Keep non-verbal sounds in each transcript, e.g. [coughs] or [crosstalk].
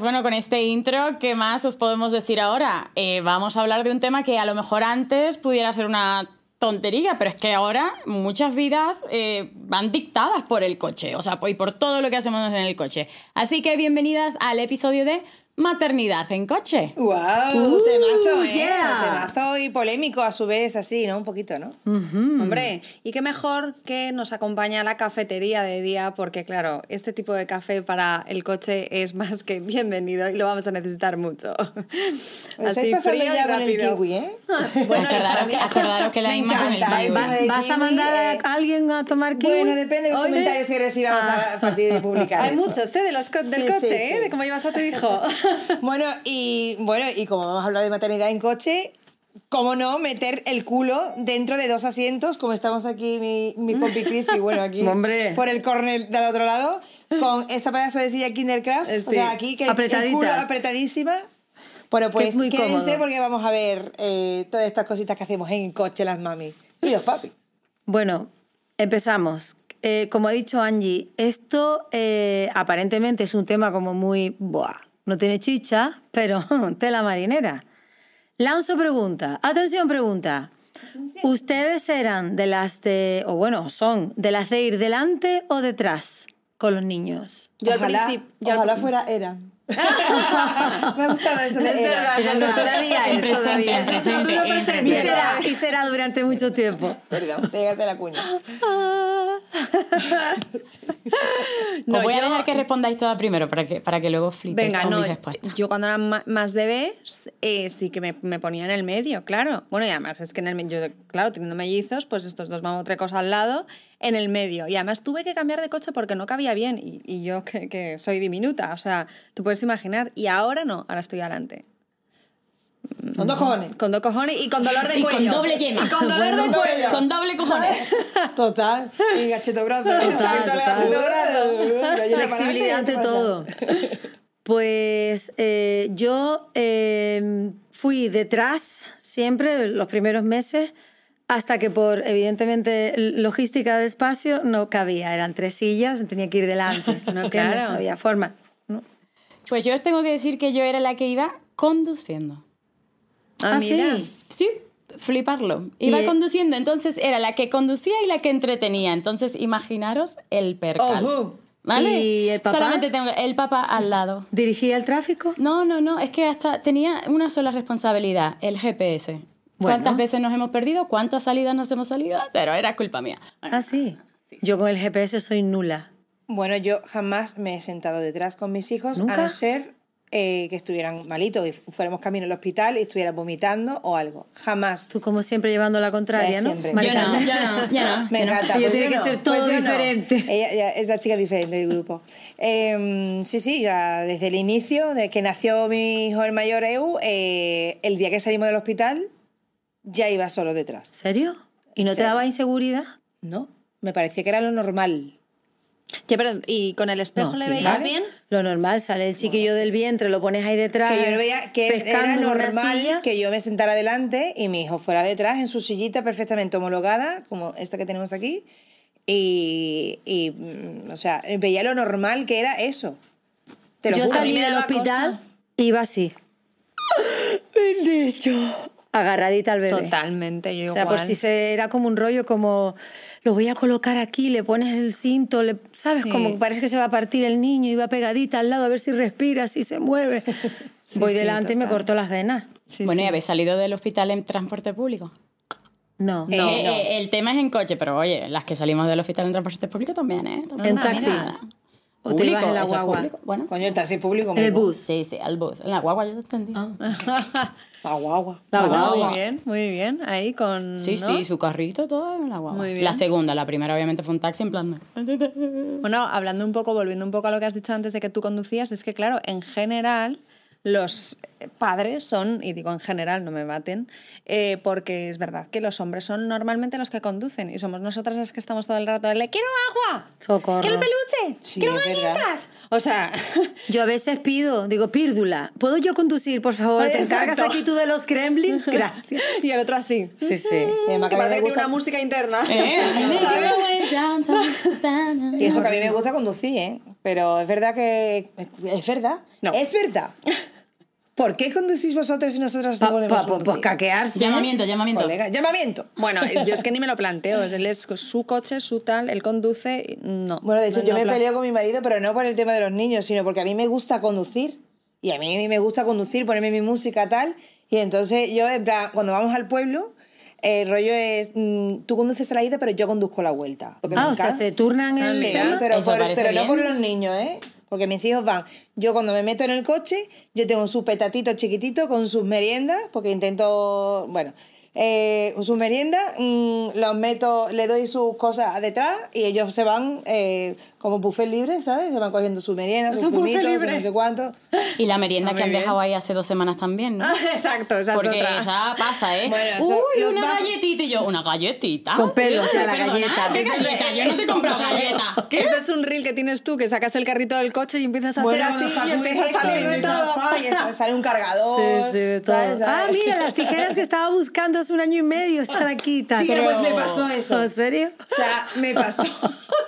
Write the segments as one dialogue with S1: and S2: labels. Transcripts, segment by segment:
S1: Bueno, con este intro, ¿qué más os podemos decir ahora? Eh, vamos a hablar de un tema que a lo mejor antes pudiera ser una tontería, pero es que ahora muchas vidas eh, van dictadas por el coche, o sea, y por todo lo que hacemos en el coche. Así que bienvenidas al episodio de Maternidad en coche.
S2: ¡Wow!
S3: Uh,
S2: temazo, ¿eh?
S3: yeah.
S2: Temazo y polémico a su vez, así, ¿no? Un poquito, ¿no?
S3: Hombre, y qué mejor que nos acompaña la cafetería de día, porque claro, este tipo de café para el coche es más que bienvenido y lo vamos a necesitar mucho. [laughs]
S2: Estáis pasando ya con el kiwi, ¿eh? [laughs]
S3: Bueno,
S1: acordaros, que, acordaros que la [laughs]
S2: Me
S1: con el kiwi.
S2: de
S4: ¿Vas a mandar
S2: eh,
S4: a alguien a tomar kiwi?
S2: Bueno, depende de los
S3: Oye.
S2: comentarios que recibamos a a partir de publicar
S3: Hay
S2: esto.
S3: muchos, ¿eh? De los co- del
S2: Sí,
S3: coche,
S2: sí,
S3: ¿eh?
S2: sí.
S3: De cómo llevas a tu hijo. [laughs]
S2: Bueno, y bueno, y como vamos a hablar de maternidad en coche, ¿cómo no meter el culo dentro de dos asientos, como estamos aquí mi, mi compi Chris, y bueno, aquí [laughs]
S4: Hombre.
S2: por el corner del otro lado, con esta pedazo de silla Kindercraft, o
S3: Sí.
S2: sea, aquí que el- culo apretadísima. Bueno, pues
S4: es muy
S2: quédense
S4: cómodo.
S2: porque vamos a ver eh, todas estas cositas que hacemos en coche las mami y los papi.
S4: Bueno, empezamos. Eh, como ha dicho Angie, esto eh, aparentemente es un tema como muy... Buah, no tiene chicha, pero [laughs] tela marinera. Lanzo pregunta. Atención, pregunta. ¿Ustedes eran de las de... o bueno, son de las de ir delante o detrás con los niños?
S3: Yo al
S2: ojalá,
S3: principio- yo al-
S2: ojalá fuera era. [laughs] Me ha gustado eso de
S3: Es
S2: era.
S3: verdad,
S4: no todavía
S1: En
S4: es,
S1: presente,
S4: todavía es.
S1: presente,
S3: futuro presente.
S4: Y será, y será durante mucho tiempo.
S2: Perdón, te llegaste a la cuña. [laughs]
S3: No,
S1: Os voy a
S3: yo-
S1: dejar que respondáis todas primero para que, para que luego flipéis
S3: Venga,
S1: con
S3: no,
S1: mis respuestas.
S3: yo cuando era más bebé eh, sí que me, me ponía en el medio, claro. Bueno, y además es que en el medio, yo, claro, teniendo mellizos, pues estos dos mamotrecos al lado, en el medio. Y además tuve que cambiar de coche porque no cabía bien. Y, y yo [laughs] que, que soy diminuta, o sea, tú puedes imaginar. Y ahora no, ahora estoy adelante.
S2: Con dos cojones.
S3: Con dos cojones y con dolor de
S1: Y con
S3: cuello.
S1: doble yema.
S3: Y con dolor
S2: Bueno,
S3: de cuello.
S1: Con doble cojones. [laughs]
S2: Total. Y gacheto brazo.
S4: Total, total. Flexibilidad ante todo.
S2: todo.
S4: Pues eh, yo eh, fui detrás siempre los primeros meses hasta que por evidentemente logística de espacio no cabía. Eran tres sillas, tenía que ir delante. [laughs] No,
S3: Claro.
S4: no había forma. ¿no?
S1: Pues yo os tengo que decir que yo era la que iba conduciendo.
S3: Ah,
S4: Ah,
S3: mira.
S4: sí.
S1: Sí, fliparlo. Iba
S4: Y,
S1: conduciendo, entonces era la que conducía y la que entretenía. Entonces imaginaros el percal.
S2: Ojo.
S1: ¿Vale?
S4: ¿Y el papá?
S1: Solamente tengo el papá al lado.
S4: ¿Dirigía el tráfico?
S1: No, no, no, es que hasta tenía una sola responsabilidad, el GPS. ¿Cuántas
S4: Bueno.
S1: veces nos hemos perdido? ¿Cuántas salidas nos hemos salido? Pero era culpa mía. Bueno,
S4: Ah, sí. Yo con el GPS soy nula.
S2: Bueno, yo jamás me he sentado detrás con mis hijos, a
S4: ¿Nunca?
S2: no ser eh, que estuvieran malitos y fuéramos camino al hospital y estuvieran vomitando o algo. Jamás.
S4: Tú como siempre llevando la contraria, ¿no?
S2: siempre.
S1: yo no, yo no, yo no.
S2: Me
S1: yo no.
S2: encanta.
S4: Ella
S2: pues
S4: tiene
S2: yo
S4: que
S2: no,
S4: ser todo
S2: pues yo no.
S4: diferente.
S2: Ella ya es la chica diferente del grupo. Eh, sí, sí, ya desde el inicio, desde que nació mi hijo el mayor Eu, eh, el día que salimos del hospital, ya iba solo detrás.
S4: ¿Serio? ¿Y no te daba inseguridad?
S2: No, me parecía que era lo normal.
S3: Ya, pero, ¿Y con el espejo
S4: No,
S3: le veías
S2: ¿Vale?
S3: bien?
S4: Lo normal, sale el chiquillo del vientre, lo pones ahí detrás.
S2: Que yo veía que era normal que yo me sentara delante y mi hijo fuera detrás en su sillita perfectamente homologada, como esta que tenemos aquí. Y, y, mm, o sea, veía lo normal que era eso. Te lo
S4: Yo
S2: juro.
S4: Salí del hospital,
S3: cosa.
S4: iba así. [laughs] Agarradita al bebé.
S3: Totalmente, yo
S4: O sea, por
S3: igual.
S4: si se, era como un rollo como lo voy a colocar aquí, le pones el cinto, le, ¿sabes?
S3: Sí.
S4: Como parece que se va a partir el niño, iba pegadita al lado a ver si respira, si se mueve. [laughs]
S3: Sí,
S4: Voy
S3: sí,
S4: delante y me
S3: total.
S4: corto las venas.
S3: Sí,
S1: bueno,
S3: sí.
S1: ¿y habéis salido del hospital en transporte público?
S4: No.
S2: Eh,
S1: Eh,
S2: no.
S1: eh, el tema es en coche, pero oye, las que salimos del hospital en transporte público también, ¿eh? También.
S4: En
S3: Ah,
S4: taxi.
S3: mira.
S4: O te ibas en la guagua.
S1: público. Bueno,
S2: Coño, taxi público.
S4: En el bus.
S1: sí, sí, al bus. En la guagua yo te entendí. [laughs]
S2: La guagua.
S4: La guagua.
S3: Muy bien, muy bien. Ahí con.
S1: Sí,
S3: ¿no?
S1: sí, su carrito, todo en la guagua.
S3: Muy bien.
S1: La segunda, la primera obviamente fue un taxi en plan...
S3: Bueno, hablando un poco, volviendo un poco a lo que has dicho antes de que tú conducías, es que, claro, en general los padres son, y digo en general, no me maten, eh, porque es verdad que los hombres son normalmente los que conducen y somos nosotras las que estamos todo el rato de le quiero agua,
S4: Socorro.
S3: quiero el peluche,
S2: Sí,
S3: quiero galletas. O sea, [laughs]
S4: Yo a veces pido, digo, pírdula, ¿puedo yo conducir, por favor? ¿Te encargas aquí tú de los gremlins? [laughs] Gracias.
S3: y el otro así.
S4: Sí, sí.
S2: Y además
S3: Que
S2: que
S3: tiene una música interna.
S1: Eh, [laughs]
S2: Y eso que a mí me gusta conducir, ¿eh? Pero es verdad que... Es verdad.
S3: No.
S2: Es verdad. ¿Por qué conducís vosotros y nosotros no
S4: Pa-
S2: podemos
S4: pa- pues
S2: conducir?
S4: caquearse.
S1: Llamamiento, llamamiento.
S2: Colega, llamamiento.
S3: Bueno, yo es que ni me lo [laughs] planteo. Él es su coche, su tal, él conduce. No.
S2: Bueno, de hecho,
S3: No,
S2: yo
S3: no
S2: me
S3: plan-
S2: peleo con mi marido, pero no por el tema de los niños, sino porque a mí me gusta conducir. Y a mí me gusta conducir, ponerme mi música tal. Y entonces yo, en plan, cuando vamos al pueblo, el rollo es, mm, tú conduces a la ida, pero yo conduzco la vuelta. Me
S4: Ah, o sea, se turnan el
S3: mira.
S4: tema.
S2: pero, por- pero no por los niños, ¿eh? Porque mis hijos van. Yo cuando me meto en el coche, yo tengo su petatito chiquitito con sus meriendas, porque intento, bueno, eh, sus meriendas, mm, los meto, le doy sus cosas detrás y ellos se van eh, como buffet libre, ¿sabes? Se van cogiendo sus meriendas,
S3: Es
S2: sus
S3: un buffet
S2: zumitos,
S3: libre.
S2: sus no sé cuánto.
S1: Y la merienda
S3: Ah,
S1: que han
S3: bien.
S1: dejado ahí hace dos semanas también, ¿no? [laughs]
S3: Exacto, esa
S1: Porque
S3: es otra.
S1: esa pasa, ¿eh?
S2: Bueno, eso-
S1: Uy, una galletita y yo, ¿una galletita?
S4: Con pelo, o sea, la
S1: Perdona,
S4: galleta.
S1: ¿Qué galleta? Yo no te he comprado galleta. ¿Qué?
S3: Ese es un reel que tienes tú, que sacas el carrito del coche y empiezas a
S2: Bueno,
S3: hacer así y
S2: sacudes
S3: empieza a salir de todo.
S2: y eso, sale un cargador.
S4: Sí, sí, de todo.
S2: ¿sabes?
S4: Ah, mira, [laughs] las tijeras que estaba buscando hace un año y medio están aquí. tan-
S2: Tía, pues me pasó eso.
S4: ¿En serio?
S2: O sea, me pasó. [laughs]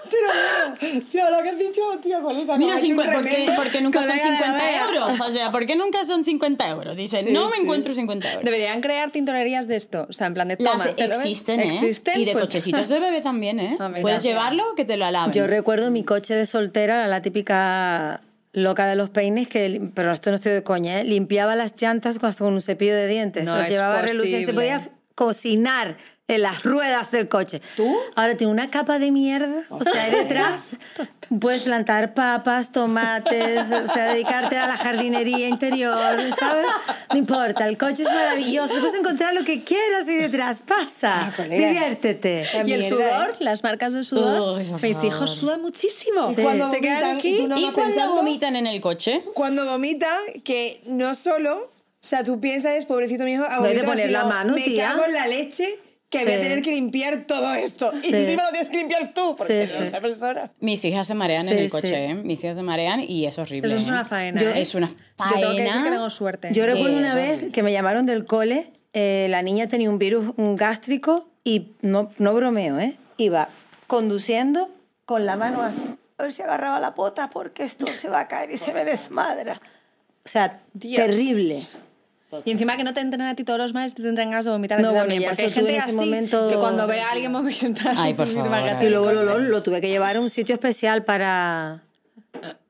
S2: Te lo juro. [laughs] Tío, lo que has dicho, tío, colega.
S1: Mira,
S2: ha hecho un
S1: 50, ¿por, qué,
S2: remember.
S1: por qué nunca son
S4: Colega de la
S1: 50
S4: vea.
S1: euros? O sea, ¿por qué nunca son 50 euros? Dice,
S2: Sí,
S1: no me
S2: sí.
S1: encuentro 50 euros.
S3: Deberían crear tintorerías de esto. O sea, en plan de toma.
S1: Las existen, ¿eh?
S3: Existen.
S1: Y de
S3: pues-
S1: cochecitos de bebé también, ¿eh? [laughs]
S3: Ah, mira.
S1: Puedes llevarlo que te lo alaben.
S4: Yo recuerdo mi coche de soltera, la típica loca de los peines, que, pero esto no estoy de coña, ¿eh? limpiaba las llantas con un cepillo de dientes.
S3: No es
S4: llevaba. Se podía cocinar en las ruedas del coche.
S2: ¿Tú?
S4: Ahora tiene una capa de mierda. O sea, ahí detrás [laughs] puedes plantar papas, tomates, o sea, dedicarte a la jardinería interior, ¿sabes? No importa, el coche es maravilloso. Puedes encontrar lo que quieras ahí detrás. Pasa,
S2: Ah,
S4: diviértete.
S2: La
S3: Y el sudor,
S2: ¿eh?
S3: las marcas de sudor.
S1: Uy,
S3: Mis hijos sudan muchísimo.
S2: Y cuando
S3: Se quedan
S2: vomitan,
S3: aquí.
S2: y
S1: ¿Y cuando vomitan en el coche?
S2: Cuando vomita, que no solo, o sea, tú piensas, pobrecito mi hijo, ha
S4: No hay de
S2: vomitado,
S4: poner la
S2: sino,
S4: mano,
S2: me
S4: tía.
S2: cago en la leche que voy a
S4: Sí.
S2: tener que limpiar todo esto.
S4: Sí.
S2: Y encima lo tienes que limpiar tú, porque
S4: Sí, sí.
S2: otra persona.
S1: Mis hijas se marean
S4: Sí,
S1: en el
S4: sí.
S1: coche, ¿eh? Mis hijas se marean y es horrible.
S3: Eso es
S1: ¿eh?
S3: una faena.
S4: Yo-
S3: ¿eh?
S1: Es una
S3: Yo
S1: faena.
S3: tengo que decir que tengo suerte.
S4: Yo recuerdo
S1: Sí,
S4: una vez que me llamaron del cole, eh, la niña tenía un virus un gástrico y no, no bromeo, ¿eh? Iba conduciendo con la mano así. A ver si agarraba la pota porque esto se va a caer y se me desmadra. O sea,
S3: Dios.
S4: terrible.
S3: Y encima que no te entren a ti todos los males, te tendrán ganas de vomitar a
S4: No,
S3: ti
S4: bueno,
S3: también.
S4: ya
S3: Porque hay gente
S4: en ese
S3: así
S4: momento-
S3: que cuando ve a alguien vomitar...
S1: Ay, por favor,
S4: Y luego lo, lo- lo tuve que llevar a un sitio especial para...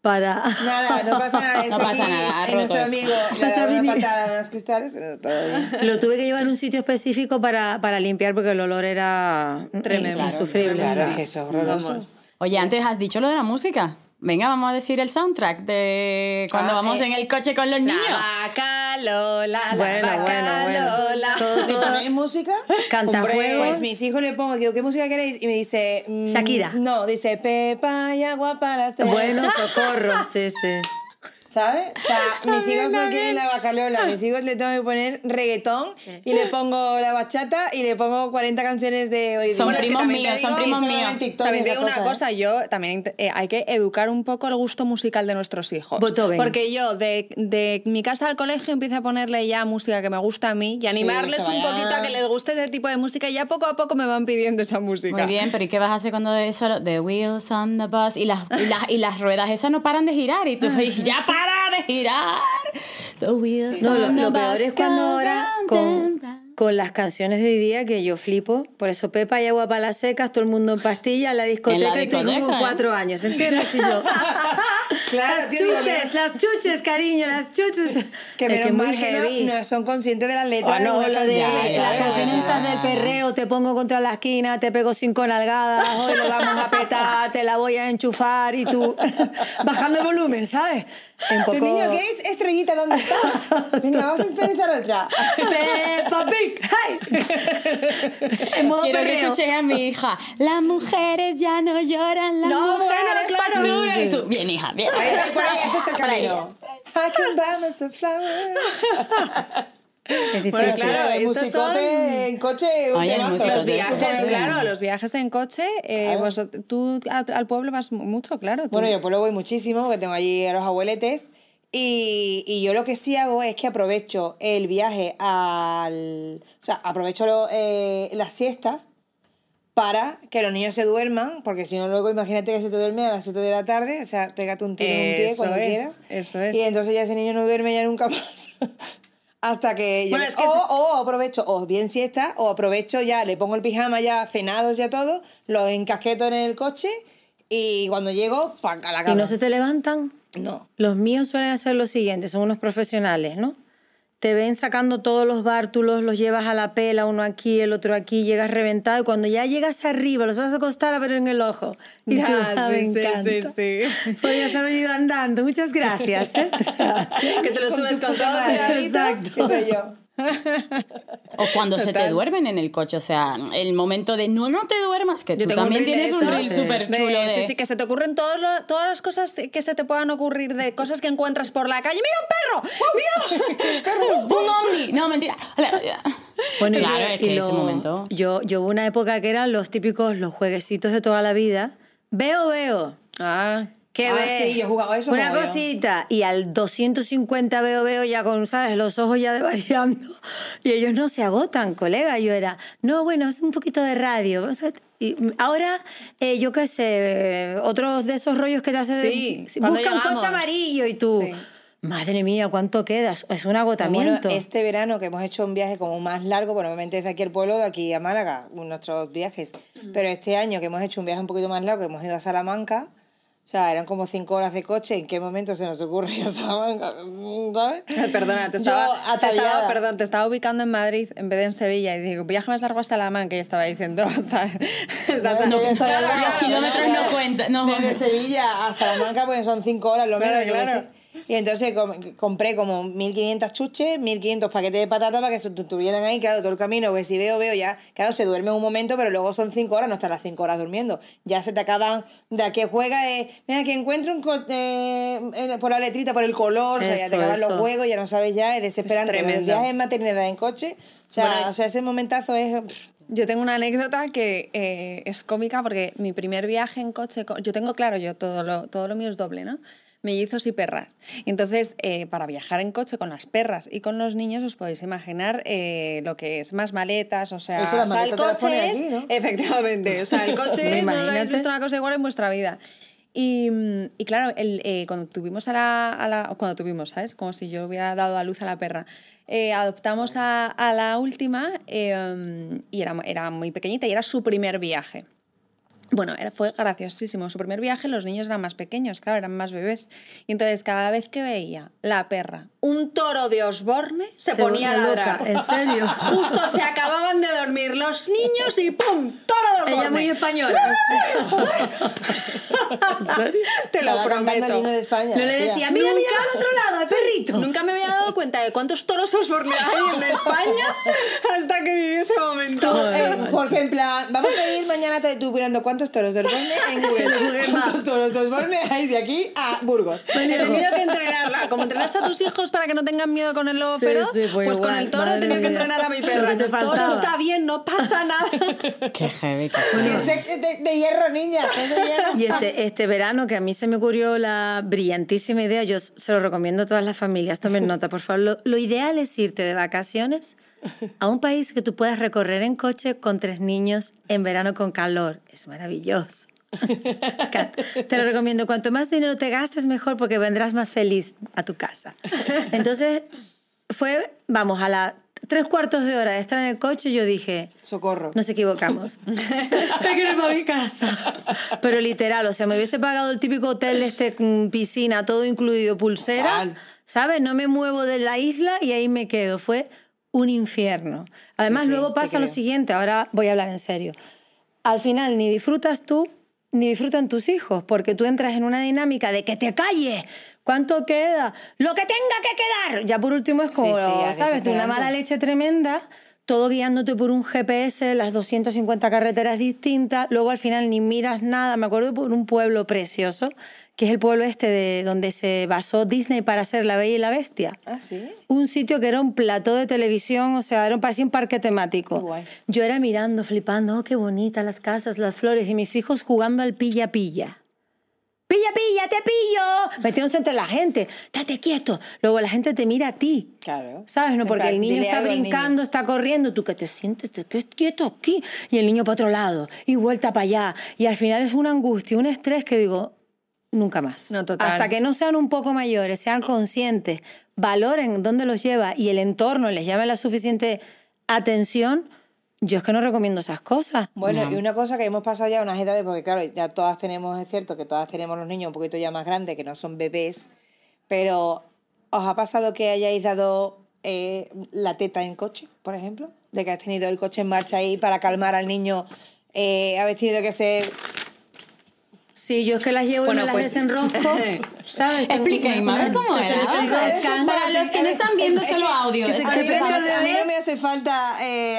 S4: para...
S2: Nada, no [laughs] pasa nada.
S1: No pasa nada,
S2: en nuestro amigo le
S4: a
S2: ha dado una patada a unos cristales, pero todo bien.
S4: Lo tuve que llevar a un sitio específico para, para limpiar porque el olor era
S3: Tremendo.
S4: insufrible.
S2: Claro,
S4: o sea.
S2: que eso es horroroso.
S1: Oye, antes has dicho lo de la música. Venga, vamos a decir el soundtrack de cuando
S2: Ah,
S1: vamos
S2: eh.
S1: en el coche con los niños.
S3: La vaca Lola, la
S4: Bueno,
S3: vaca
S4: bueno, bueno.
S3: Lola.
S4: Todo,
S2: ¿Me
S4: todo-
S2: ponéis música?
S4: Cantajuegos.
S2: Pues mis hijos le pongo, digo, ¿qué música queréis? Y me dice... mm,
S4: Shakira.
S2: No, dice Pepa y agua para este.
S4: Bueno, [laughs] socorro, sí, sí.
S2: ¿Sabes? O sea, [laughs] mis hijos no quieren la bacalola, mis hijos le tengo que poner reggaetón y le pongo la bachata y le pongo 40 canciones de hoy día.
S1: Son
S3: Bueno,
S1: primos
S3: también te
S1: míos, son
S3: digo-
S1: primos
S2: y
S1: míos.
S3: También digo una
S2: ¿eh?
S3: cosa, yo también eh, hay que educar un poco el gusto musical de nuestros hijos.
S4: Beethoven.
S3: Porque yo de, de mi casa al colegio empiezo a ponerle ya música que me gusta a mí y animarles un poquito a que les guste ese tipo de música y ya poco a poco me van pidiendo esa música.
S1: Muy bien, pero ¿y qué vas a hacer cuando eso, The Wheels on the Bus y las, y las, y las ruedas esas no paran de girar? Y tú [laughs] dices, ya para de girar. The wheels
S4: No, lo, lo peor es cuando ahora con, con las canciones de hoy día que yo flipo. Por eso Pepa y agua para las secas, todo el mundo en pastillas, la discoteca,
S1: En la
S4: y estoy
S1: discoteca,
S4: como
S1: ¿eh?
S4: cuatro años. ¿En serio? Sí, yo. [laughs]
S2: Claro,
S4: las
S2: tío,
S4: chuches, las chuches, cariño, las chuches.
S2: que menos
S4: es muy
S2: mal que no, no son conscientes de las
S4: O
S2: letras.
S4: no,
S2: de
S4: lo de las
S1: ya,
S4: canciones
S1: ya.
S4: estas del perreo, te pongo contra la esquina, te pego cinco nalgadas, hoy lo vamos a petar, te la voy a enchufar y tú [laughs] bajando el volumen, ¿sabes? Un
S2: Tu
S4: poco...
S2: niño, ¿qué es? Estrellita, ¿dónde está? [laughs] Venga, vamos a sintonizar otra.
S4: Peppa Pig, ¡ay! En modo
S1: Quiero que
S4: perreo.
S1: escuchen a mi hija. Las mujeres ya no lloran, las
S3: No,
S1: mujeres
S3: bueno, claro.
S1: facturan. Y tú, Bien, hija, bien.
S2: Ahí, por ahí, ese es el camino. I can buy myself flowers.
S4: Es difícil.
S3: Bueno, claro,
S2: el
S3: estos son-
S2: en coche, un
S1: Ay,
S2: temazo.
S3: Los viajes, claro, los viajes en coche. eh,
S2: Claro.
S3: vosot- tú a- al pueblo vas mucho, claro. tú.
S2: Bueno, yo por lo voy muchísimo, porque tengo allí a los abueletes. Y, y yo lo que sí hago es que aprovecho el viaje al. O sea, aprovecho lo- eh, las siestas para que los niños se duerman, porque si no luego imagínate que se te duerme a las 7 de la tarde, o sea, pégate un tiro en un pie cuando
S3: es,
S2: quieras.
S3: eso es.
S2: Y entonces ya ese niño no duerme ya nunca [laughs] más. Hasta que...
S3: Bueno,
S2: llegue-
S3: es que
S2: o,
S3: se-
S2: o aprovecho, o bien siesta, o aprovecho ya, le pongo el pijama ya cenados ya todo, lo encasqueto en el coche y cuando llego, a la cama.
S4: ¿Y no se te levantan?
S2: No.
S4: Los míos suelen hacer lo siguiente, son unos profesionales, ¿no? Te ven sacando todos los bártulos, los llevas a la pela, uno aquí, el otro aquí, llegas reventado y cuando ya llegas arriba los vas a acostar a ver en el ojo. Y tú,
S3: Ya,
S4: "Ah, me
S3: sí, sí, sí, sí. [laughs]
S4: Podrías haber ido andando, muchas gracias. ¿eh? [laughs]
S3: Que te lo
S2: Con
S3: subes con
S2: puta
S3: todo.
S4: Exacto.
S2: ¿Qué soy yo?
S1: O cuando se te
S3: Total.
S1: duermen en el coche, o sea, el momento de no, no te duermas, que
S3: Yo
S1: tú también tienes un reel
S4: sí.
S1: súper
S3: De-
S1: chulo de...
S3: Sí, sí, que se te ocurren todos lo- todas las cosas que se te puedan ocurrir de cosas que encuentras por la calle. ¡Mira un perro! ¡Mira!
S1: ¡Un ovni! [laughs] No, mentira.
S4: Bueno, y
S1: claro,
S4: lo-
S1: es que
S4: y
S1: ese
S4: lo-
S1: momento...
S4: Yo, yo hubo una época que eran los típicos, los jueguecitos de toda la vida. Veo, veo.
S3: Ah,
S4: ¿Qué
S2: Ah,
S4: ves?
S2: sí, yo he jugado eso
S4: Una cosita. Y al 250 veo, veo ya con, ¿sabes? Los ojos ya [laughs] desvariando. Y ellos no se agotan, colega. Yo era, no, bueno, es un poquito de radio. Y ahora, eh, yo qué sé, otros de esos rollos que te hacen...
S3: Sí,
S4: de- busca un coche amarillo y tú...
S3: Sí.
S4: Madre mía, ¿cuánto queda? Es un
S2: Bueno,
S4: agotamiento.
S2: este verano que hemos hecho un viaje como más largo, bueno, obviamente desde aquí al pueblo, de aquí a Málaga, nuestros viajes, pero este año que hemos hecho un viaje un poquito más largo, que hemos ido a Salamanca, o sea, eran como cinco horas de coche, ¿en qué momento se nos ocurre ir a Salamanca? ¿Sabes?
S3: Perdona, te estaba, te estaba, perdón, te estaba ubicando en Madrid en vez de en Sevilla y digo, viaje más largo hasta La Manca y estaba diciendo, hasta, hasta-
S2: No,
S1: Los kilómetros no cuentan. No.
S2: Desde Sevilla a Salamanca, pues son cinco horas lo
S3: Claro,
S2: menos, yo qué
S3: claro.
S2: Y entonces com- compré como 1.500 chuches, 1.500 paquetes de patata para que se estuvieran ahí, claro, todo el camino, porque si veo, veo ya, claro, se duerme un momento, pero luego son 5 horas, no están las 5 horas durmiendo. Ya se te acaban, de a que juega, eh, mira, que encuentro un co- eh, por la letrita, por el color, o sea, ya
S4: Eso,
S2: te acaban los
S4: eso.
S2: juegos, ya no sabes ya, es desesperante.
S3: Es
S2: Los viajes en maternidad en coche, o sea,
S3: Bueno,
S2: o sea ese momentazo es... pff,
S3: Yo tengo una anécdota que eh, es cómica porque mi primer viaje en coche, co- yo tengo claro, yo todo lo, todo lo mío es doble, ¿no? Mellizos y perras. Entonces, eh, para viajar en coche con las perras y con los niños, os podéis imaginar eh, lo que es más maletas, o sea, o el coche es,
S2: aquí, ¿no?
S3: efectivamente, o sea, el [laughs] coche no lo habéis visto una cosa igual en vuestra vida. Y, y claro, el, eh, cuando tuvimos a la, a la- Cuando tuvimos, ¿sabes? Como si yo hubiera dado a luz a la perra. Eh, adoptamos a, a la última eh, y era, era muy pequeñita y era su primer viaje. Bueno, era, fue graciosísimo. Su primer viaje, los niños eran más pequeños, claro, eran más bebés. Y entonces, cada vez que veía la perra un toro de Osborne, se, ponía a ladrar.
S4: loca, ¿En serio? [laughs]
S3: Justo se acababan de dormir los niños y ¡pum! ¡Toro de Osborne!
S4: Ella muy española. ¿En serio?
S3: Te lo prometo.
S2: de España.
S4: No le
S2: tía.
S4: decía, mira, mira al otro lado, al perrito.
S3: Nunca me había dado cuenta de cuántos toros Osborne hay en España hasta que viví ese momento.
S2: Eh, Jorge, en plan, vamos a ir mañana te- tú mirando cuántos toros de Osborne en Google. ¿Cuántos toros de [laughs] Osborne hay de aquí a Burgos?
S3: He tenido que entrenarla. Como entrenas a tus hijos para que no tengan miedo con el lobo
S4: Sí,
S3: feroz,
S4: sí, pues
S3: pues con el toro he tenido que entrenar a mi perra.
S4: que te
S3: El toro
S4: faltaba.
S3: está bien, no pasa nada. [laughs]
S1: Qué heavy. qué
S2: Y
S1: heavy.
S2: es de, de- hierro, niña. de hierro.
S4: Y este, este verano, que a mí se me ocurrió la brillantísima idea, yo se lo recomiendo a todas las familias, tomen nota, por favor. Lo, lo ideal es irte de vacaciones a un país que tú puedas recorrer en coche con tres niños en verano con calor. Es maravilloso. [laughs] Te lo recomiendo. Cuanto más dinero te gastes, mejor porque vendrás más feliz a tu casa. [laughs] Entonces, fue, vamos, a las tres cuartos de hora de estar en el coche, yo dije,
S2: Socorro.
S4: nos equivocamos. [laughs] Me quiero ir para mi casa. Pero literal, o sea, me hubiese pagado el típico hotel, este, piscina, todo incluido, pulsera.
S2: Total.
S4: ¿Sabes? No me muevo de la isla y ahí me quedo. Fue un infierno. Además,
S2: Sí, sí,
S4: luego pasa lo siguiente, ahora voy a hablar en serio. Al final, ni disfrutas tú, ni disfrutan tus hijos, porque tú entras en una dinámica de que te calles. ¿Cuánto queda? Lo que tenga que quedar. Ya por último es como,
S2: Sí,
S4: ¿sabes? Una mala leche tremenda, todo guiándote por un GPS, las 250 carreteras distintas, luego al final ni miras nada. Me acuerdo por un pueblo precioso, que es el pueblo este de donde se basó Disney para hacer La Bella y la Bestia.
S2: Ah, sí.
S4: Un sitio que era un plató de televisión, o sea, era un, parecía un parque temático.
S2: Guay.
S4: Yo era mirando, flipando, oh, qué bonitas las casas, las flores, y mis hijos jugando al pilla-pilla. pilla, pilla, te pillo, metiéndose entre la gente, date quieto. Luego la gente te mira a ti.
S2: Claro.
S4: ¿Sabes? No, porque el niño está
S2: al niño.
S4: brincando, está corriendo, tú que te sientes, te quedes quieto aquí, y el niño para otro lado, y vuelta para allá. Y al final es una angustia, un estrés que digo, nunca más.
S3: No, total.
S4: Hasta que no sean un poco mayores, sean conscientes, valoren dónde los lleva y el entorno les llame la suficiente atención, yo es que no recomiendo esas cosas.
S2: Bueno, y una cosa que hemos pasado ya unas edades, porque claro, ya todas tenemos, es cierto que todas tenemos los niños un poquito ya más grandes, que no son bebés, pero ¿os ha pasado que hayáis dado eh, la teta en coche, por ejemplo? De que has tenido el coche en marcha ahí para calmar al niño, eh, habéis tenido que ser...
S4: Sí, yo es que las llevo
S3: Bueno,
S4: y me las
S3: pues-
S4: desenrosco, [laughs] ¿sabes?
S1: Explica, Ima, ¿cómo era? Para los que no están viendo solo audio,
S4: que
S1: es
S2: A mí, me- a mí no me hace falta eh,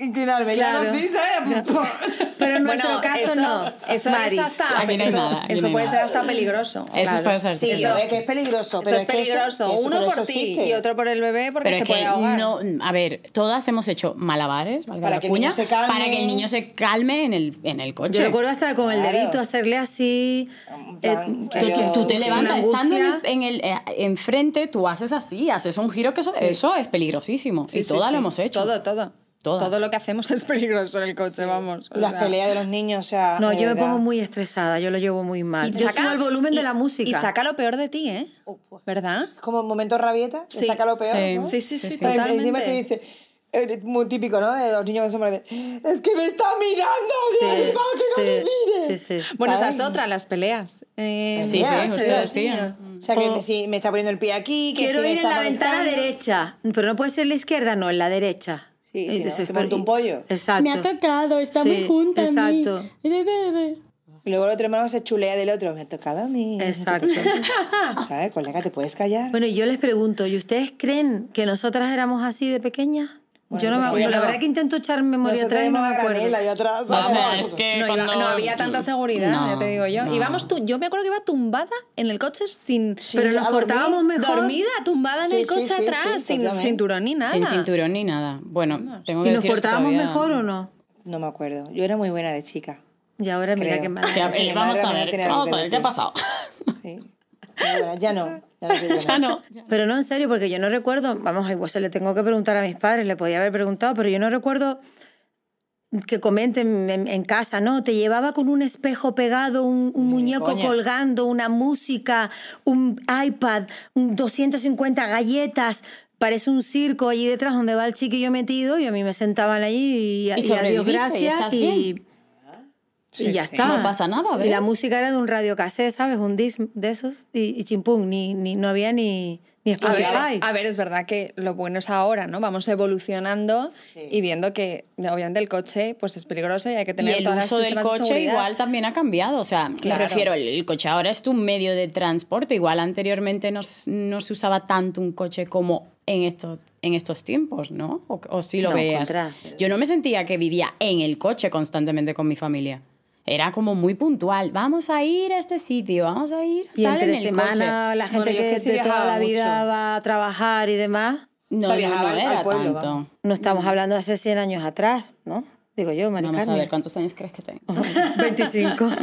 S2: inclinarme,
S4: Claro.
S2: sí, ¿sabes? [laughs]
S4: Pero en nuestro
S3: Bueno,
S4: caso
S3: eso,
S4: no.
S3: Eso
S4: Mari.
S3: es hasta.
S1: No
S3: eso
S1: nada,
S3: eso puede
S1: nada.
S3: ser hasta peligroso.
S1: Eso
S3: claro.
S1: puede ser.
S2: Sí,
S1: eso.
S2: ve que es peligroso.
S3: Eso
S2: pero
S3: es
S2: eso-
S3: peligroso.
S2: eso-
S3: Uno por ti y otro por el bebé porque se
S1: es
S3: puede ahogar.
S1: no, a ver, todas hemos hecho malabares,
S2: Para que el
S1: cuña,
S2: niño se calme.
S1: para que el niño se calme en el, en el coche.
S4: Yo recuerdo hasta con el dedito hacerle así.
S2: En plan,
S4: eh,
S1: Tú, te levantas estando en el, en eh, enfrente, tú haces así, haces un giro que eso, eso es peligrosísimo.
S3: Sí,
S1: y
S3: sí,
S1: todas
S3: sí.
S1: lo hemos hecho.
S3: Todo, todo. Todo lo que hacemos [laughs] es peligroso en el coche, vamos. o
S2: Y las
S3: sea.
S2: peleas de los niños, o sea.
S4: No, yo me
S2: verdad.
S4: pongo muy estresada, yo lo llevo muy mal. yo subo el volumen de
S3: y-
S4: la música.
S3: Y saca lo peor de ti, ¿eh? ¿Verdad?
S2: Es como un momento rabieta,
S3: Sí.
S2: saca lo peor.
S1: Sí.
S2: ¿no?
S3: Sí, sí, sí,
S1: Sí, sí.
S2: Entonces,
S3: totalmente.
S2: Encima te dice, muy típico, ¿no? De los niños que son de, es que me está mirando,
S4: Sí,
S2: Dios, que no me mire.
S4: sí, sí.
S3: Bueno, esa
S2: ¿Sabes?
S3: es otra, las peleas. Eh,
S1: Sí, sí,
S3: los
S1: decía.
S3: niños.
S2: O sea, que me, si me está poniendo el pie aquí, que
S4: Quiero
S2: si
S4: ir en la ventana derecha, pero no puede ser la izquierda, no, en la derecha.
S2: Sí, sí, no,
S4: dices,
S2: te un pollo.
S4: Exacto.
S1: Me ha tocado, está
S4: Sí,
S1: muy junta a mí.
S4: exacto.
S2: Y luego el otro hermano se chulea del otro, me ha tocado a mí.
S4: Exacto. [laughs]
S2: ¿Sabes, colega? ¿Te puedes callar?
S4: Bueno, y yo les pregunto, ¿y ustedes creen que nosotras éramos así de pequeñas?
S2: Bueno,
S4: yo no me acuerdo. La
S2: no.
S4: verdad que intento echar memoria atrás y no me acuerdo.
S2: ahí atrás.
S1: Vamos,
S2: ¿sabes?
S1: es que
S3: No, iba-
S1: cuando-
S3: no había tanta seguridad,
S1: No,
S3: ya te digo yo.
S1: no.
S3: Íbamos tú, yo me acuerdo que iba tumbada en el coche sin.
S4: Pero nos
S2: dormir,
S4: portábamos mejor.
S3: Dormida, tumbada en
S2: Sí,
S3: el coche
S2: sí, sí,
S3: atrás,
S2: sí,
S3: sin
S2: totalmente.
S3: cinturón ni nada.
S1: Sin cinturón ni nada. Bueno, tengo que
S4: ¿Y nos
S1: deciros que
S4: portábamos
S1: todavía-
S4: mejor o no?
S2: No me acuerdo. Yo era muy buena de chica.
S4: Y ahora mira qué mal.
S1: Vamos a ver,
S2: tiene algo
S1: vamos
S2: que
S1: a ver, ¿qué ha
S2: decir.
S1: pasado?
S2: Sí. Ya no. [laughs] Ya no.
S1: Ya.
S4: Pero no, en serio, porque yo no recuerdo, vamos, igual se le tengo que preguntar a mis padres, le podía haber preguntado, pero yo no recuerdo que comenten en, en casa, ¿no? Te llevaba con un espejo pegado, un, muñeco
S2: coña.
S4: colgando, una música, un iPad, un 250 galletas. Parece un circo allí detrás donde va el chiquillo metido y a mí me sentaban allí y, y,
S1: sobreviviste y
S4: gracias
S1: estás
S4: y,
S1: bien.
S4: y ya
S3: sí.
S4: está.
S1: No pasa nada,
S4: Y la
S1: ¿ves?
S4: música era de un radio cassette, ¿sabes? Un disc de esos y, y chimpum, ni, ni, no había ni, ni
S3: A ver,
S4: Spotify.
S3: a ver, es verdad que lo bueno es ahora, ¿no? Vamos evolucionando y viendo que obviamente el coche pues es peligroso y hay que
S1: Y
S3: tener
S1: el
S3: todas
S1: uso
S3: las
S1: del
S3: de
S1: coche
S3: seguridad.
S1: igual también ha cambiado. O sea, me
S3: Claro.
S1: refiero, el, el coche ahora es tu medio de transporte. Igual anteriormente no, no se usaba tanto un coche como en estos, en estos tiempos, ¿no? O, o si lo
S4: No,
S1: veas.
S4: contra.
S1: Yo no me sentía que vivía en el coche constantemente con mi familia. Era como muy puntual. Vamos a ir a este sitio, vamos a ir
S4: Y
S1: tal,
S4: entre
S1: en el
S4: semana
S1: coche.
S4: la gente
S2: Bueno,
S4: que,
S2: que sí
S4: de toda
S2: viajaba
S4: la vida
S2: mucho.
S4: va a trabajar y demás,
S1: No,
S2: O sea, viajaba
S1: no era
S2: al pueblo,
S1: tanto.
S4: no estamos hablando de hace 100 años atrás, ¿no? Digo yo, Mari
S1: Vamos a
S4: Carmen.
S1: ver cuántos años crees que tengo. [laughs]
S4: 25. [laughs]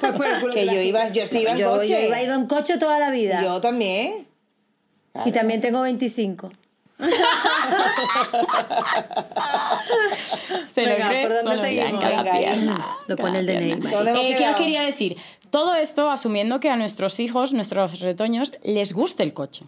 S2: Pues por el culo que yo iba, yo sí iba en
S4: yo,
S2: coche.
S4: yo iba ido en coche toda la vida.
S2: Yo también.
S4: Y también tengo 25. [laughs]
S1: Se
S3: Venga,
S1: cree
S3: ¿por dónde seguimos?
S2: Venga,
S4: Lo
S1: cada
S4: pone el DNI,
S1: pierna.
S4: Mari.
S2: ¿Dónde hemos
S1: Eh, ¿Qué os quería decir? Todo esto asumiendo que a nuestros hijos, nuestros retoños, les guste el coche.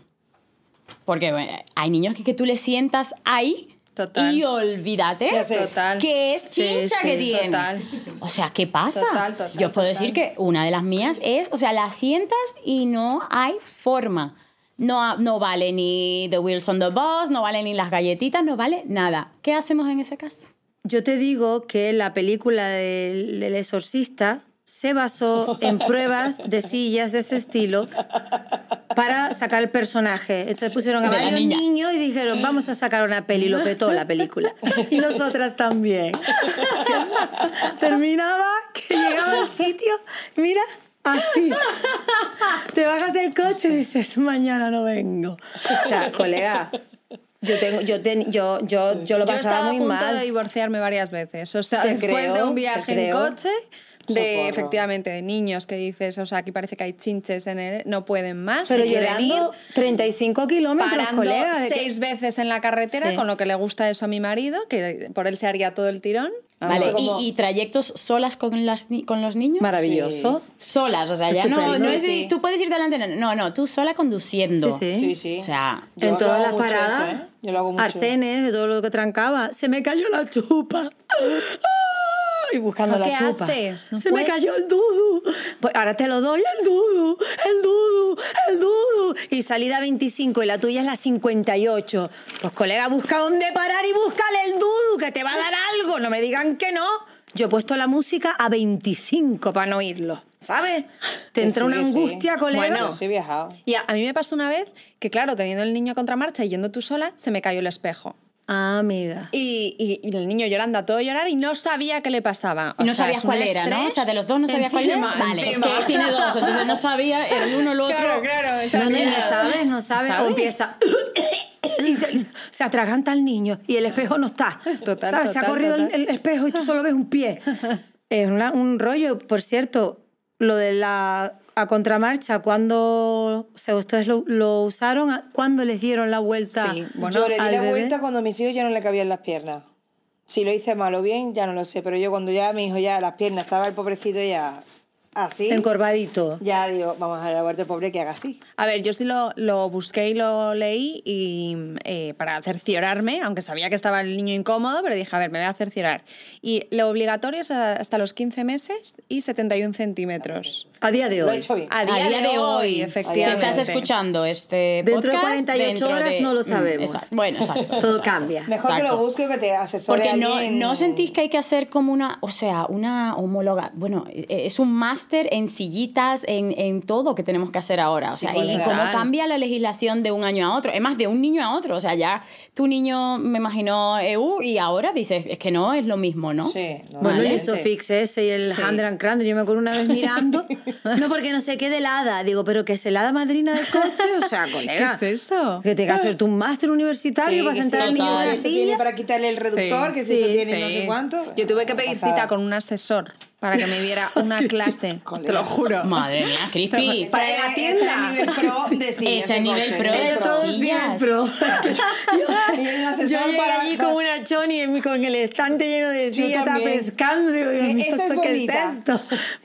S1: Porque bueno, hay niños que, que tú le sientas ahí
S3: Total.
S1: y olvídate.
S3: Total.
S1: que es
S4: Sí,
S1: chincha
S4: sí,
S1: que tiene.
S3: total.
S1: O sea, ¿qué pasa?
S3: Total, total,
S1: Yo puedo
S3: total.
S1: decir que una de las mías es, o sea, la sientas y no hay forma. No, no vale ni The Wheels on the Bus, no vale ni las galletitas, no vale nada. ¿Qué hacemos en ese caso?
S4: Yo te digo que la película del, del exorcista se basó en [laughs] pruebas de sillas de ese estilo para sacar el personaje. Entonces pusieron a varios niños y dijeron, vamos a sacar una peli. Lo petó la película. [laughs] Y nosotras también. [laughs] Terminaba que llegaba al sitio, mira, así. Te bajas del coche y dices, mañana no vengo. O sea, [laughs] colega, yo, tengo, yo, ten- yo, yo, yo lo
S3: Yo
S4: pasaba
S3: estaba a
S4: muy
S3: punto
S4: mal.
S3: de divorciarme varias veces. O sea,
S4: Te
S3: después
S4: creo,
S3: de un viaje en coche, de
S2: Socorro.
S3: efectivamente de niños que dices, o sea, aquí parece que hay chinches en el, no pueden más,
S4: Pero llorando 35 kilómetros, colega.
S3: seis veces en la carretera,
S4: Sí.
S3: con lo que le gusta eso a mi marido, que por él se haría todo el tirón.
S1: Vale,
S2: Vamos,
S1: ¿y, y trayectos solas con, las, con los niños?
S4: Maravilloso.
S1: Solas, o sea, ya no, no es
S2: Sí,
S1: tú puedes ir delante, no, no, no, tú sola conduciendo.
S4: Sí, sí.
S2: Sí, sí.
S1: O sea,
S2: Yo
S4: en todas las paradas,
S2: ¿eh? Yo lo hago mucho.
S4: arsenes, de todo lo que trancaba, se me cayó la chupa. Y buscando
S3: ¿Pero
S4: la
S3: qué
S4: chupa.
S3: haces? No
S4: se me cayó el dudu. Pues ahora te lo doy, el dudu, el dudu, el dudu. Y salida 25 y la tuya es la 58. Pues colega, busca dónde parar y búscale el dudu, que te va a dar algo. No me digan que no. Yo he puesto la música a 25 para no oírlo, ¿sabes? Te
S2: Que
S4: entra
S2: sí,
S4: una
S2: que sí.
S4: angustia, colega.
S2: Bueno, sí he viajado.
S3: Y a, a mí me pasó una vez que, claro, teniendo el niño a contramarcha y yendo tú sola, se me cayó el espejo.
S4: Ah, amiga.
S3: Y, y- y el niño llorando a todo llorar y no sabía qué le pasaba.
S1: y
S3: O
S1: no
S3: sea,
S1: sabías cuál era, ¿no? O sea, de los dos no sabías cuál era. Vale,
S3: encima.
S1: es que tiene dos, entonces no sabía, el uno o el otro.
S3: Claro, claro.
S4: No, no, no sabes, no sabes.
S3: ¿Sabes?
S4: O empieza. [coughs] y se, atraganta el niño y el espejo no está. [laughs]
S3: Total,
S4: ¿Sabes? se ha
S3: total,
S4: corrido el,
S3: total.
S4: el espejo y tú solo ves un pie. [laughs] Es una- un rollo. Por cierto, lo de la a contramarcha, cuando. O sea, ustedes lo, lo usaron, ¿cuándo les dieron la vuelta?
S3: Sí, bueno,
S2: yo le di la
S4: bebé?
S2: vuelta cuando a mis hijos ya no le cabían las piernas. Si lo hice mal o bien, ya no lo sé. Pero yo cuando ya mi hijo ya las piernas estaba el pobrecito ya así,
S4: Encorvadito.
S2: ya digo, vamos a la vuelta al pobre que haga así.
S3: A ver, yo sí lo, lo busqué y lo leí y eh, para cerciorarme, aunque sabía que estaba el niño incómodo, pero dije, a ver, me voy a cerciorar. Y lo obligatorio es hasta los 15 meses y 71 centímetros.
S4: A día de
S2: Lo he
S4: hoy.
S2: hecho bien.
S3: A día, de, hoy,
S1: Si
S3: efectivamente.
S1: estás escuchando este
S4: Dentro de
S1: podcast,
S4: 48
S1: dentro
S4: horas
S1: de-
S4: no lo
S1: Mm,
S4: sabemos.
S1: exacto. Bueno, exacto.
S4: Todo
S1: exacto.
S4: cambia.
S2: Mejor que
S1: Exacto.
S2: lo busque que te asesore
S1: Porque no,
S2: alguien.
S1: no sentís que hay que hacer como una, o sea, una homóloga. Bueno, e- es un máster en sillitas, en, en todo que tenemos que hacer ahora. O sea,
S2: Sí,
S1: y cómo cambia la legislación de un año a otro. Es más, de un niño a otro. O sea, ya tu niño, me imagino, EU, y ahora dices, es que no es lo mismo, ¿no?
S2: Sí, no,
S4: Bueno, el. Isofix ese y el
S3: Sí.
S4: Hand and Cran, yo me acuerdo una vez mirando, [laughs] [laughs] no porque no sé qué de helada, digo, pero que es helada madrina del coche, o sea, [laughs] colega.
S3: ¿Qué es eso?
S4: Que te hacer tú un máster universitario
S2: Sí,
S4: para
S2: que
S4: sentar al niño en una
S2: que tiene
S4: silla.
S2: para quitarle el reductor, que si
S4: sí,
S2: tú tienes no sé cuánto.
S3: Yo tuve que pedir cita con un asesor para que me diera [laughs] una clase. te lo juro.
S1: Madre mía, Crispy.
S3: Para la tienda.
S2: está a nivel pro de sillas
S1: Está a
S2: de
S1: nivel pro de
S2: nivel
S1: todo.
S2: pro.
S1: sillas.
S4: pro. Yo llegué
S2: para-
S4: allí como una choni con el estante lleno de sillas, pescando. Digo, mío,
S2: esta es
S4: ¿esto ¿qué
S2: bonita. [laughs]
S4: es esto?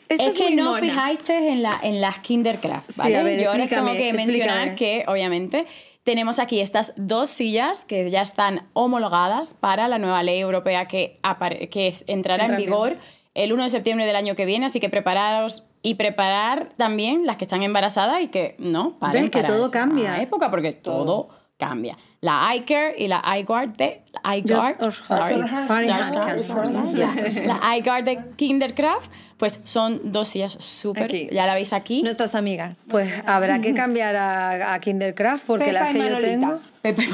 S4: Esta
S1: es que
S4: muy
S1: no
S4: mona.
S1: fijáis en, la, en las Kindercraft,
S4: Sí,
S1: ¿vale?
S4: a ver,
S1: Yo ahora tengo que mencionar
S4: explícame.
S1: que, obviamente, tenemos aquí estas dos sillas que ya están homologadas para la nueva ley europea que, que entrará
S3: Entra
S1: en
S3: en
S1: vigor el 1 de septiembre del año que viene, así que prepararos y preparar también las que están embarazadas y que no paren
S4: ¿Ves que
S1: para
S4: todo cambia?
S1: época porque todo, cambia. La iCare y la iGuard de la iGuard, sorry, Sorry, la iGuard de Kindercraft, pues son dos sillas súper, ya la veis aquí.
S3: Nuestras amigas.
S4: Pues habrá que cambiar a, a Kindercraft porque
S2: Pepa
S4: las
S2: y
S4: que yo tengo.
S1: Pepe,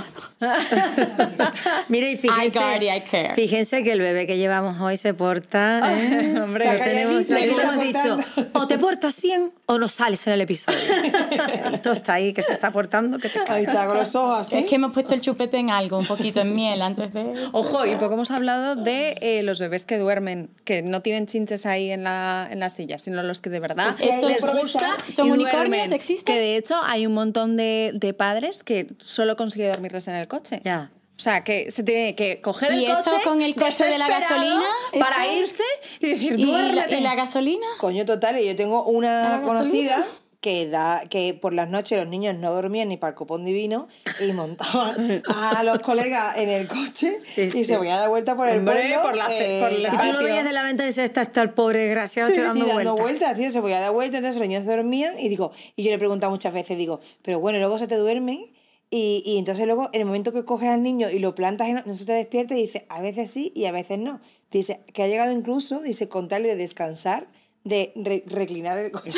S4: Mire, y [laughs] fíjense,
S1: guard y I care.
S4: fíjense que el bebé que llevamos hoy se porta. ¿eh?
S3: hombre,
S4: Lo
S2: está
S4: tenemos, hemos dicho, o te portas bien o no sales en el episodio. [laughs] Esto está ahí, que se está portando, que te cae.
S2: Ahí está, con los ojos así.
S1: Es que hemos puesto el chupete en algo, un poquito en miel antes de...
S3: Ojo, y poco hemos hablado de eh, los bebés que duermen, que no tienen chinches ahí en la, en la silla, sino los que de verdad
S2: Pues que
S3: les gusta
S1: ¿Son
S3: y
S1: unicornios? ¿Existen?
S3: Que de hecho hay un montón de, de padres que solo consiguen dormirles en el coche.
S4: Ya.
S3: O sea, que se tiene que coger
S1: ¿Y
S3: el coche
S1: con el coste de la gasolina?
S3: para irse y decir,
S1: ¿Y la, y la gasolina?
S2: Coño, total, y yo tengo una
S1: ¿La gasolina?
S2: Que da que por las noches los niños no dormían ni para el copón divino y montaban a los colegas en el coche [laughs]
S4: Sí,
S2: y
S4: sí.
S2: se voy a dar vuelta por el
S3: Hombre,
S2: pueblo.
S3: por la-
S2: eh,
S3: por
S2: tal.
S4: Y tú lo veías de la ventana y dices, está, está el pobre desgraciado
S2: Sí,
S4: dando
S2: sí, dando
S4: vueltas.
S2: tío, se voy a dar vueltas, entonces los niños dormían y digo, y yo le he preguntado muchas veces, digo, pero bueno, luego se te duermen y, y entonces luego en el momento que coges al niño y lo plantas, en, no se te despierta y dice, a veces sí y a veces no. Dice que ha llegado incluso, dice, con tal de descansar, de re- reclinar el coche.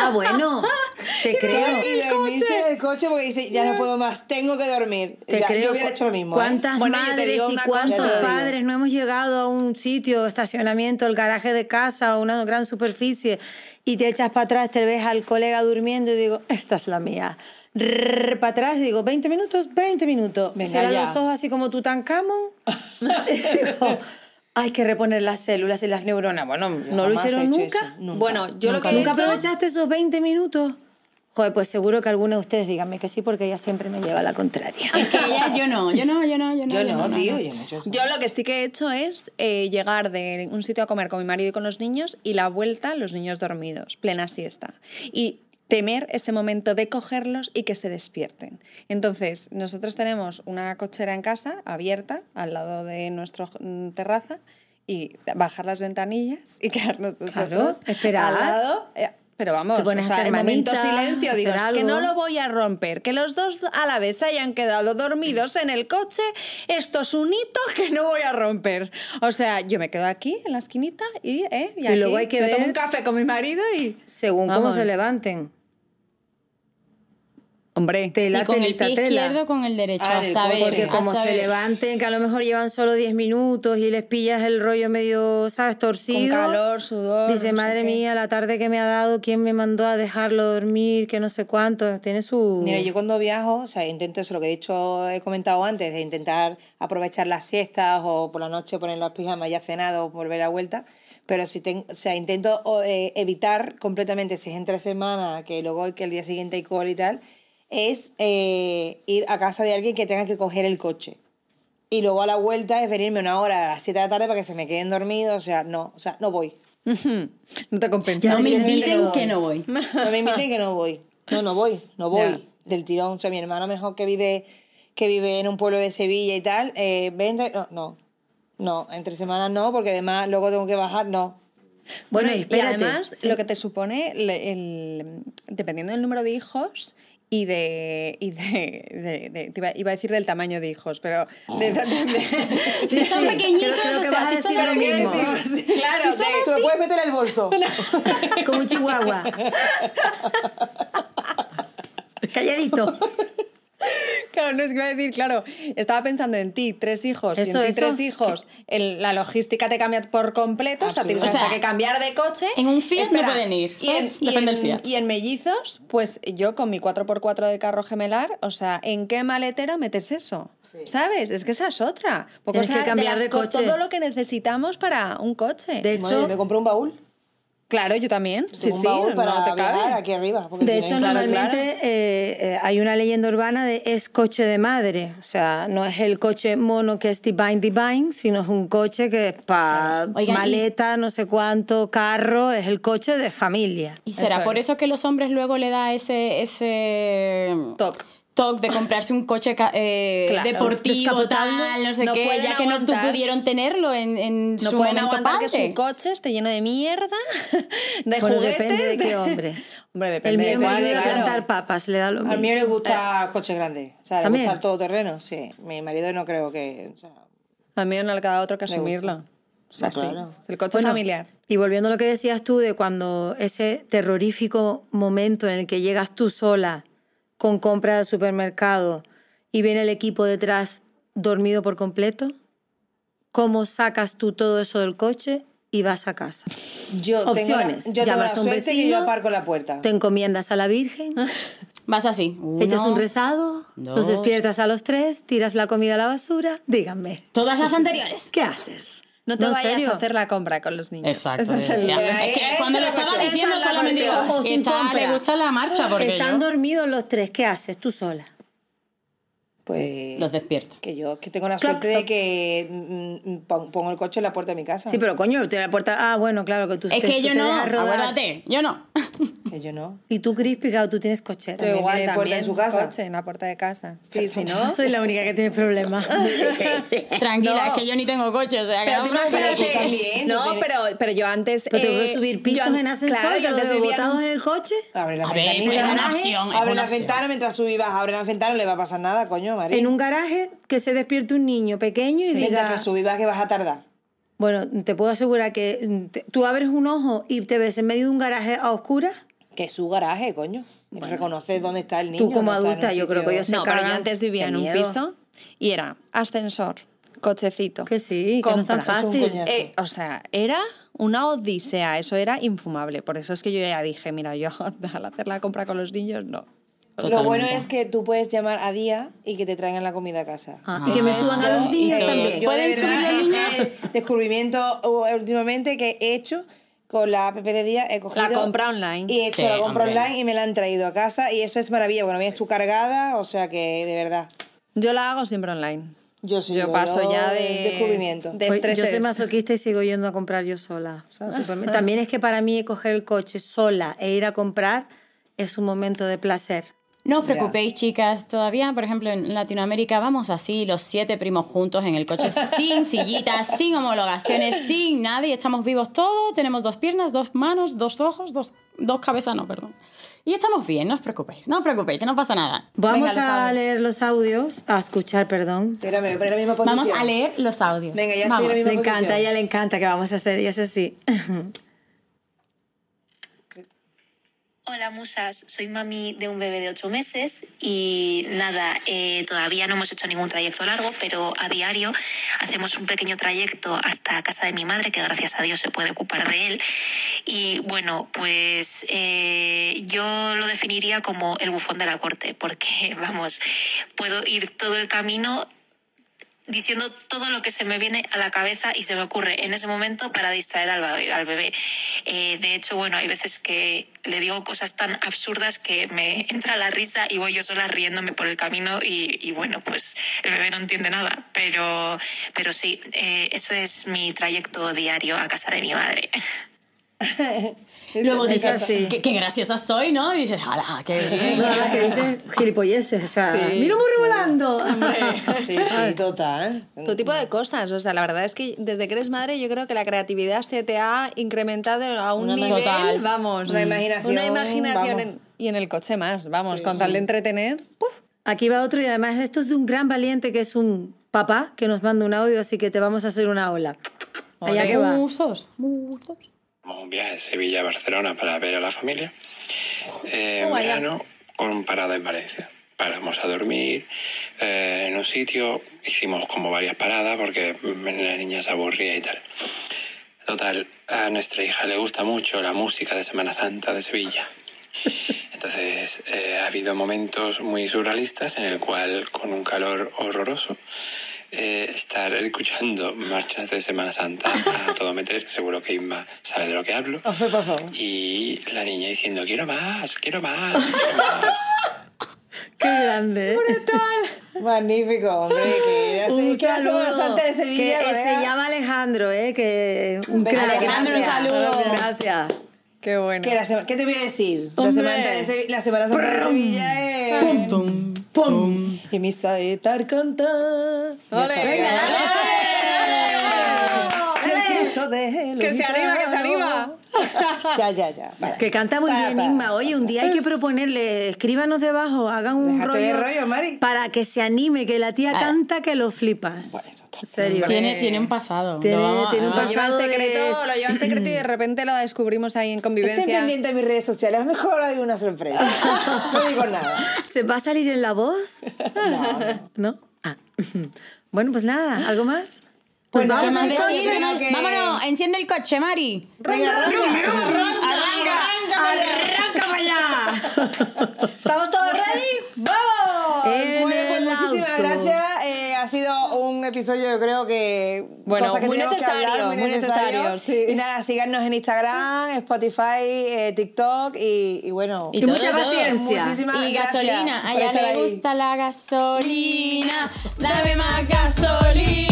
S4: Ah, bueno, te [laughs] creo.
S2: y dormirse en el coche porque dice, ya no puedo más, tengo que dormir.
S4: Te
S2: Ya,
S4: creo.
S2: yo hubiera hecho lo mismo. ¿eh?
S4: ¿Cuántas
S3: Bueno, yo te
S4: madres
S3: digo
S4: y cuántos padres no hemos llegado a un sitio, estacionamiento, el garaje de casa o una gran superficie y te echas para atrás, te ves al colega durmiendo y digo, esta es la mía. para atrás y digo, 20 minutos, 20 minutos.
S2: Venga,
S4: Cierra
S2: ya.
S4: los ojos así como Tutankamón. [laughs] [laughs] y digo, hay que reponer las células y las neuronas. Bueno, ¿no lo
S2: he
S4: hicieron
S2: hecho
S4: nunca?
S2: nunca.
S3: Bueno, yo lo
S4: ¿Nunca,
S3: que he
S4: ¿Nunca
S3: hecho-
S4: aprovechaste esos 20 minutos? Joder, pues seguro que alguno de ustedes díganme que sí, porque ella siempre me lleva a la contraria.
S1: Es que ella, yo no, yo no, yo no, yo no.
S2: Yo no, tío, yo no he hecho eso.
S3: Yo lo que sí que he hecho es eh, llegar de un sitio a comer con mi marido y con los niños y la vuelta los niños dormidos, plena siesta. Y temer ese momento de cogerlos y que se despierten. Entonces, nosotros tenemos una cochera en casa abierta al lado de nuestra terraza y bajar las ventanillas y quedarnos
S4: Claro,
S3: nosotros
S4: esperar.
S3: al lado. eh, Pero vamos, o sea, en momento silencio, digo, es que no
S4: algo".
S3: lo voy a romper. Que los dos a la vez se hayan quedado dormidos en el coche, esto es un hito que no voy a romper. O sea, yo me quedo aquí en la esquinita y, eh, y,
S4: Y
S3: aquí
S4: luego hay que
S3: me tomo
S4: ver-
S3: un café con mi marido y...
S4: Según cómo
S3: Vamos.
S4: se levanten.
S3: Hombre,
S4: Tela,
S1: Sí, con el
S4: telita,
S1: pie
S4: tela.
S1: izquierdo con el derecho,
S2: Ah,
S1: a
S2: el
S1: saber.
S4: Porque
S1: a
S4: como se
S1: saber.
S4: levanten, que a lo mejor llevan solo 10 minutos y les pillas el rollo medio, ¿sabes? Torcido.
S3: con calor, sudor...
S4: Dice,
S3: no
S4: madre
S3: qué".
S4: mía, la tarde que me ha dado, ¿quién me mandó a dejarlo dormir? Que no sé cuánto. Tiene su...
S2: Mira, yo cuando viajo, o sea, intento eso, lo que he dicho, he comentado antes, de intentar aprovechar las siestas o por la noche poner los pijamas ya cenado, volver a vuelta. Pero si tengo, o sea, intento eh, evitar completamente, si es entre semana, que luego que el día siguiente hay call y tal, es eh, ir a casa de alguien que tenga que coger el coche. Y luego a la vuelta es venirme una hora a las 7 de la tarde para que se me queden dormidos, o sea, no, o sea, no voy.
S3: no te compensa.
S1: No me inviten
S2: no
S1: que
S2: voy.
S1: no voy.
S2: No me inviten que no voy. No, no voy, no voy. Del tirón. O sea, mi hermano mejor que vive, que vive en un pueblo de Sevilla y tal, eh, vente, no, no. No, entre semanas no, porque además luego tengo que bajar, no.
S3: Bueno,
S4: Bueno, y
S3: además
S4: sí.
S3: lo que te supone, el, dependiendo del número de hijos y de... Y de, de- de- te iba, iba a decir del tamaño de hijos, pero... De, de- [laughs] de-
S1: Si son pequeñitos,
S4: creo que
S1: o sea,
S4: vas a
S1: si
S4: decir lo mismo. [laughs]
S3: Claro, de-
S2: Te lo puedes meter en el bolso. [laughs]
S4: Como un chihuahua. Calladito. [laughs]
S3: Claro, no es que iba a decir, claro, estaba pensando en ti, tres hijos, y
S4: Eso,
S3: en ti
S4: eso.
S3: tres hijos, el- la logística te cambia por completo, o sea, tienes
S1: O sea,
S3: hasta que cambiar de coche.
S1: en un Fiat no pueden ir,
S3: Y en,
S1: ¿sabes?
S3: y
S1: Depende
S3: en-
S1: del Fiat.
S3: y en mellizos, pues yo con mi 4x4 de carro gemelar, o sea, ¿en qué maletero metes eso? ¿Sabes? Es que esa es otra. Porque,
S4: Tienes
S3: o sea,
S4: que cambiar de
S3: co-
S4: coche.
S3: Todo lo que necesitamos para un coche.
S4: De
S2: Madre,
S4: hecho,
S2: me compré un baúl.
S3: Claro, yo también. Sí, sí,
S2: para
S3: no te
S2: viajar
S3: cabe.
S2: aquí arriba. porque
S4: de
S2: si
S4: hecho normalmente eh, eh, hay una leyenda urbana de es coche de madre. O sea, no es el coche mono que es divine divine, sino es un coche que es para
S1: y-
S4: maleta, no sé cuánto, carro, es el coche de familia.
S1: ¿Y será
S3: Eso
S1: por
S3: es.
S1: eso que los hombres luego le da ese, ese
S3: Toc.
S1: De comprarse un coche eh,
S3: Claro,
S1: deportivo, tal, no sé
S3: No
S1: qué, ya que no pudieron tenerlo en, en
S3: No
S1: su
S3: pueden
S1: momento
S3: aguantar que su coche esté lleno de mierda, [laughs] de
S4: Bueno,
S3: juguetes.
S4: depende de qué [laughs] hombre.
S3: Hombre,
S4: El
S3: depende
S4: mío
S3: de
S4: a
S3: claro.
S4: plantar papas, le da lo mismo.
S2: A mí me gusta coche grande. O sea, le
S4: ¿También?
S2: gusta el todoterreno, sí. Mi marido no creo que... o sea,
S3: A mí no le queda otro que asumirlo.
S2: gusta.
S3: O sea, sí.
S2: claro.
S3: El coche
S4: Bueno,
S3: familiar.
S4: Y volviendo a lo que decías tú de cuando ese terrorífico momento en el que llegas tú sola con compra del supermercado y viene el equipo detrás dormido por completo, ¿cómo sacas tú todo eso del coche y vas a casa?
S2: yo tengo la,
S4: Opciones.
S2: yo tengo la
S4: Llamas a un vecino,
S2: yo aparco la puerta.
S4: Te encomiendas a la Virgen, [laughs]
S1: Vas así.
S4: echas un rezado, los
S1: dos.
S4: despiertas a los tres, tiras la comida a la basura, díganme,
S1: Todas las [laughs] anteriores.
S4: ¿qué haces?
S3: No te
S4: ¿en
S3: vayas
S4: serio?
S3: a hacer la compra con los niños.
S1: Exacto.
S3: Es el-
S1: Es que cuando lo estaba diciendo solamente digo, le gusta la marcha porque
S4: Están
S1: yo
S4: dormidos los tres, ¿qué haces tú sola?
S2: Pues...
S1: los despierto.
S2: Que yo que tengo la suerte de que mm, mm, pon- pongo el coche en la puerta de mi casa.
S4: Sí, pero coño, tiene la puerta. Ah, bueno, claro, que tú
S1: Es
S4: te-
S1: que
S4: tú
S1: yo
S4: te
S1: no, acuérdate, yo no.
S2: Que yo no.
S4: Y tú, Crispy, claro, tú tienes cochera.
S3: Yo igual
S2: tiene puerta en su casa.
S3: coche en la puerta de casa. Sí, si no...
S4: Soy la única que tiene [laughs] problemas. [laughs]
S1: Tranquila,
S3: No.
S1: es que yo ni tengo coche, o sea, que
S3: Pero tú
S1: no-
S3: imagínate-
S2: tú también,
S3: No,
S2: tienes-
S3: pero, pero yo antes...
S4: Pero te
S3: eh,
S4: puedes subir pisos
S3: yo
S4: en ascensor,
S3: claro, antes
S4: de
S3: en
S4: botados
S3: un-
S4: en el coche.
S2: Abre la
S1: A ver,
S2: ventanita.
S1: es una opción, es
S2: abre la ventana mientras subas, abre la ventana, no le va a pasar nada, coño, María.
S4: En un garaje que se despierte un niño pequeño y
S2: Mientras
S4: diga...
S2: que subas que vas a tardar.
S4: Bueno, te puedo asegurar que mm, te- tú abres un ojo y te ves en medio de un garaje a oscuras.
S2: Que es su garaje, coño. Reconoces dónde está el niño.
S4: Tú como
S2: no un
S4: adulta, yo creo que yo sé-
S3: No, pero antes vivía en un
S4: miedo.
S3: piso y era ascensor, cochecito.
S4: Que sí, que no es tan
S3: compra.
S2: Es un
S4: fácil.
S2: coñazo.
S3: Eh, o sea, era una odisea, eso era infumable. Por eso es que yo ya dije, mira, yo [laughs] al hacer la compra con los niños, no.
S2: Lo bueno es que tú puedes llamar a día y que te traigan la comida a casa.
S4: Ah, y que me suban a los
S1: que
S4: también.
S2: Yo
S1: ¿Pueden subir
S2: verdad,
S1: los
S2: ese
S1: niños?
S2: es de descubrimiento uh, últimamente que he hecho con la app de día. He cogido
S3: La compra online.
S2: Y he hecho
S1: Sí,
S2: la compra
S1: hombre.
S2: online y me la han traído a casa. Y eso es maravilla, porque no vienes tú cargada, o sea que de verdad.
S3: Yo la hago siempre online.
S2: Yo sí,
S3: Yo
S2: yo-
S3: paso
S2: yo
S3: ya de
S2: descubrimiento.
S3: de
S4: Pues yo soy masoquista y sigo yendo a comprar yo sola. También es que para mí coger el coche sola e ir a comprar es un momento de placer.
S1: No os preocupéis, chicas. Todavía, por ejemplo, en Latinoamérica vamos así, los siete primos juntos en el coche, [laughs] sin sillitas, sin homologaciones, sin nada, y estamos vivos todos. Tenemos dos piernas, dos manos, dos ojos, dos, dos cabezas, no, perdón. Y estamos bien, no os preocupéis, no os preocupéis, que no pasa nada.
S4: Vamos
S1: Venga,
S4: a leer los audios, a escuchar, perdón.
S2: Espérame, a poner la misma posición.
S1: Vamos a leer los audios.
S2: Venga, ya estoy
S1: Vamos.
S2: en la misma
S4: Le encanta,
S2: posición.
S4: a ella le encanta que vamos a hacer, y es así. [laughs]
S5: Hola musas, soy mami de un bebé de ocho meses y nada, eh, todavía no hemos hecho ningún trayecto largo, pero a diario hacemos un pequeño trayecto hasta casa de mi madre, que gracias a Dios se puede ocupar de él. Y bueno, pues eh, yo lo definiría como el bufón de la corte, porque [laughs] vamos, puedo ir todo el camino diciendo todo lo que se me viene a la cabeza y se me ocurre en ese momento para distraer al bebé. Al bebé. Eh, de hecho, bueno, hay veces que le digo cosas tan absurdas que me entra la risa y voy yo sola riéndome por el camino y, bueno, pues el bebé no entiende nada. Pero, pero sí, eh, eso es mi trayecto diario a casa de mi madre. [laughs]
S1: Luego
S4: Es
S1: dices,
S4: así.
S1: qué, qué graciosa soy, ¿no? Y dices, ¡hala, qué bien!
S4: No, la que dice gilipolleces, o sea,
S3: Sí.
S4: mira un burro volando. [laughs]
S2: Sí, sí, total.
S3: Todo tipo de cosas. O sea, la verdad es que desde que eres madre, yo creo que la creatividad se te ha incrementado a un
S2: Una
S3: nivel.
S1: Total.
S3: Vamos.
S2: Una imaginación,
S3: Una imaginación. en- y en el coche más. Vamos,
S2: Sí,
S3: con tal
S2: sí.
S3: de entretener. ¡puf!
S4: Aquí va otro y además esto es de un gran valiente que es un papá que nos manda un audio, así que te vamos a hacer una ola. Allá que va.
S1: Musos, musos.
S6: Un viaje de Sevilla a Barcelona para ver a la familia. Eh, en verano, con parada en Valencia. Paramos a dormir eh, en un sitio, hicimos como varias paradas porque la niña se aburría y tal. Total, a nuestra hija le gusta mucho la música de Semana Santa de Sevilla. [laughs] Entonces, eh, ha habido momentos muy surrealistas en el cual, con un calor horroroso, eh, estar escuchando marchas de Semana Santa a todo meter, seguro que Inma sabe de lo que hablo.
S2: Por favor.
S6: Y la niña diciendo, quiero más, quiero más. quiero más".
S4: Qué grande. ¿eh?
S2: Magnífico, hombre. Que era así.
S4: Un
S2: que la Semana
S4: saludo.
S2: Santa de Sevilla.
S4: Que, eh, se llama Alejandro, ¿eh? Que un
S2: beso. Alejandro, un
S1: saludo.
S4: Gracias.
S3: Qué bueno.
S2: ¿Qué te voy a decir? La
S1: Hombre.
S2: Semana, de Sevi- la Semana Santa de Sevilla es...
S1: Pum, pum.
S2: Y mi saetar canta.
S3: Ole,
S2: el Cristo de
S3: Que se anima, que se anima. [laughs]
S2: Ya, ya, ya. para.
S4: Que canta muy
S2: Para,
S4: bien,
S2: para.
S4: Inma. Oye, un día hay que [laughs] proponerle, escríbanos debajo, hagan un
S2: Déjate
S4: rollo,
S2: de rollo, Mari.
S4: para que se anime, que la tía canta que lo flipas.
S2: Bueno,
S4: serio.
S1: Tiene, tiene un pasado.
S4: Tiene-
S1: a-
S4: tiene un
S3: Lo lleva en
S4: pasado de-
S3: secreto, lo lleva en secreto y de [clears throat] repente lo descubrimos ahí en
S2: Estén
S3: convivencia.
S2: pendientes de mis redes sociales. A lo mejor hay una sorpresa. [laughs] No digo nada.
S4: ¿Se va a salir en la voz? No. Ah. [laughs] Bueno, pues nada, ¿algo más?
S2: Pues
S1: ¿Qué
S2: nada,
S1: más
S2: sí,
S1: decir?
S2: coche, que-
S1: Vámonos, enciende el coche, Mari.
S2: Venga, arranca, arranca,
S4: ¡Arranca para allá! [laughs]
S3: ¿Estamos todos ready? ¡Vamos!
S4: En
S2: Bueno, pues muchísimas gracias. Ha sido un episodio, yo creo que.
S3: Bueno,
S2: cosas que
S3: muy
S2: que
S3: necesario,
S2: hablar,
S3: muy necesario, sí.
S2: Y nada, síganos en Instagram, Spotify, eh, TikTok y, y bueno.
S4: Y
S1: todo,
S4: mucha
S1: todo.
S4: paciencia.
S2: Muchísimas
S1: Y
S2: gracias
S1: gasolina. A
S2: por
S1: ella le gusta la gasolina. Dame más gasolina.